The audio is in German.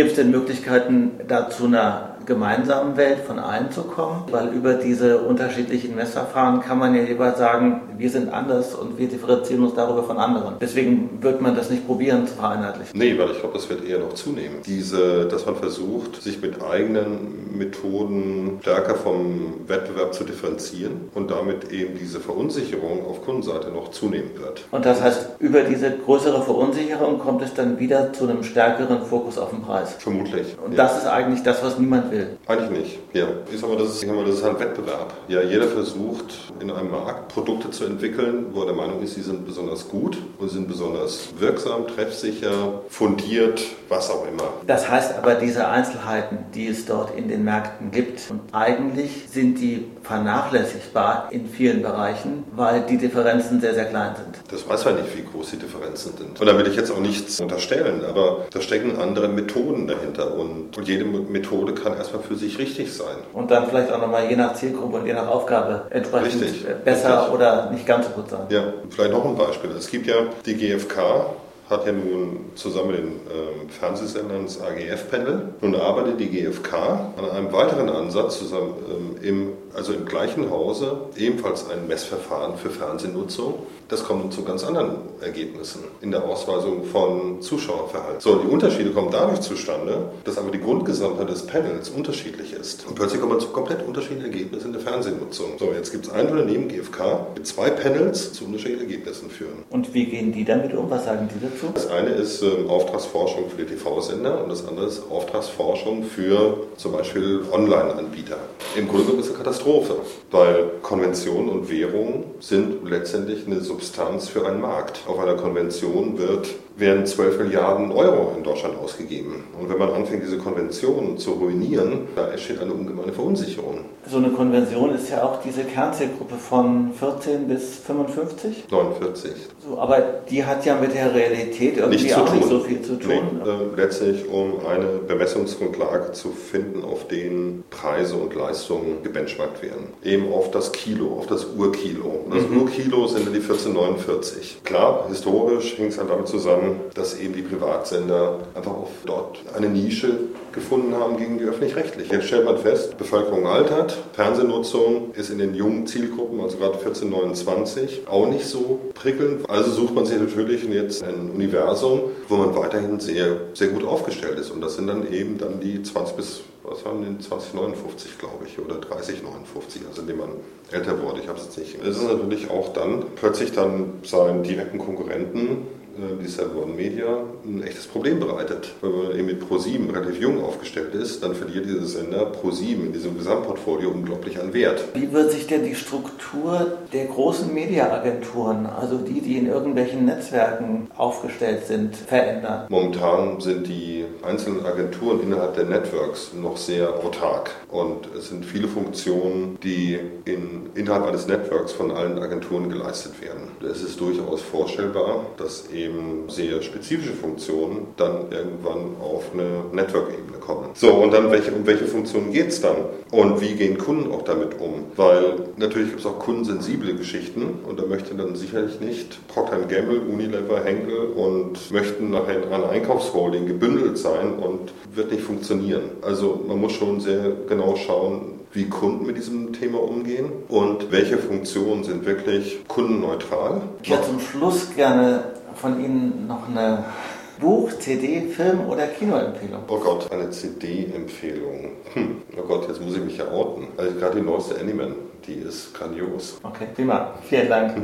Gibt es denn Möglichkeiten, da zu einer gemeinsamen Welt von allen zu kommen? Weil über diese unterschiedlichen Messverfahren kann man ja lieber sagen, wir sind anders und wir differenzieren uns darüber von anderen. Deswegen wird man das nicht probieren zu vereinheitlichen. Nee, weil ich glaube, das wird eher noch zunehmen. Diese, dass man versucht, sich mit eigenen Methoden stärker vom Wettbewerb zu differenzieren und damit eben diese Verunsicherung auf Kundenseite noch zunehmen wird. Und das heißt, über diese größere Verunsicherung kommt es dann wieder zu einem stärkeren Fokus auf den Preis. Vermutlich. Und ja. das ist eigentlich das, was niemand will. Eigentlich nicht. Ja. Ich sag mal, das ist, sag mal, das ist ein Wettbewerb. Ja, jeder versucht in einem Markt Produkte zu entwickeln, wo er der Meinung ist, sie sind besonders gut und sind besonders wirksam, treffsicher, fundiert, was auch immer. Das heißt aber, diese Einzelheiten, die es dort in den Märkten gibt, und eigentlich sind die vernachlässigbar in vielen Bereichen, weil die Differenzen sehr, sehr klein sind. Das weiß man nicht, wie groß die Differenzen sind. Und da will ich jetzt auch nichts unterstellen, aber da stecken andere Methoden dahinter und, jede Methode kann erstmal für sich richtig sein. Und dann vielleicht auch nochmal je nach Zielgruppe und je nach Aufgabe entsprechend richtig, besser richtig. oder nicht ganz so gut sein. Ja, vielleicht noch ein Beispiel. Es gibt ja die GfK, hat ja nun zusammen mit den ähm, Fernsehsendern das AGF-Panel. Nun arbeitet die GfK an einem weiteren Ansatz zusammen ähm, im, also im gleichen Hause, ebenfalls ein Messverfahren für Fernsehnutzung. Das kommt zu ganz anderen Ergebnissen in der Ausweisung von Zuschauerverhalten. So, die Unterschiede kommen dadurch zustande, dass aber die Grundgesamtheit des Panels unterschiedlich ist. Und plötzlich kommt man zu komplett unterschiedlichen Ergebnissen in der Fernsehnutzung. So, jetzt gibt es ein Unternehmen, GfK, mit zwei Panels zu unterschiedlichen Ergebnissen führen. Und wie gehen die damit um? Was sagen die dazu? Dazu? Das eine ist ähm, Auftragsforschung für die TV-Sender und das andere ist Auftragsforschung für zum Beispiel Online-Anbieter. Im Grunde genommen ist es eine Katastrophe, weil Konventionen und Währungen sind letztendlich eine Substanz für einen Markt. Auf einer Konvention wird werden 12 Milliarden Euro in Deutschland ausgegeben. Und wenn man anfängt, diese Konvention zu ruinieren, da entsteht eine ungemeine Verunsicherung. So eine Konvention ist ja auch diese Kernzielgruppe von 14 bis 55? 49. So, aber die hat ja mit der Realität irgendwie nicht auch nicht so viel zu tun. Nee, äh, letztlich, um eine Bemessungsgrundlage zu finden, auf denen Preise und Leistungen gebenchmarkt werden. Eben auf das Kilo, auf das Urkilo. Und das mhm. Urkilo sind die 1449. Klar, historisch hängt es halt damit zusammen, dass eben die Privatsender einfach auf dort eine Nische gefunden haben gegen die öffentlich-rechtlichen. Jetzt stellt man fest, Bevölkerung altert, Fernsehnutzung ist in den jungen Zielgruppen, also gerade 14, 29, auch nicht so prickelnd. Also sucht man sich natürlich jetzt ein Universum, wo man weiterhin sehr, sehr gut aufgestellt ist. Und das sind dann eben dann die 20 bis was waren denn 2059, glaube ich, oder 3059, also indem man älter wurde. Ich habe es jetzt nicht. Es ist natürlich auch dann plötzlich dann seinen direkten Konkurrenten äh, die Seven One Media ein echtes Problem bereitet. Weil man eben mit Pro7 relativ jung aufgestellt ist, dann verliert dieser Sender Pro7 in diesem Gesamtportfolio unglaublich an Wert. Wie wird sich denn die Struktur der großen Mediaagenturen, also die, die in irgendwelchen Netzwerken aufgestellt sind, verändern? Momentan sind die einzelnen Agenturen innerhalb der Networks noch sehr autark und es sind viele Funktionen, die in, innerhalb eines Networks von allen Agenturen geleistet werden. Es ist durchaus vorstellbar, dass eben eben sehr spezifische Funktionen dann irgendwann auf eine Network-Ebene kommen. So, und dann welche, um welche Funktionen geht es dann? Und wie gehen Kunden auch damit um? Weil natürlich gibt es auch kundensensible Geschichten und da möchte dann sicherlich nicht Procter Gamble, Unilever, Henkel und möchten nachher in einer Einkaufsholding gebündelt sein und wird nicht funktionieren. Also man muss schon sehr genau schauen, wie Kunden mit diesem Thema umgehen und welche Funktionen sind wirklich kundenneutral. Ich hätte zum Schluss gerne von Ihnen noch eine Buch, CD, Film oder Kinoempfehlung? Oh Gott, eine CD-Empfehlung. Hm. Oh Gott, jetzt muss ich mich ja outen. Also gerade die neueste Animan, die ist grandios. Okay, prima. Vielen Dank.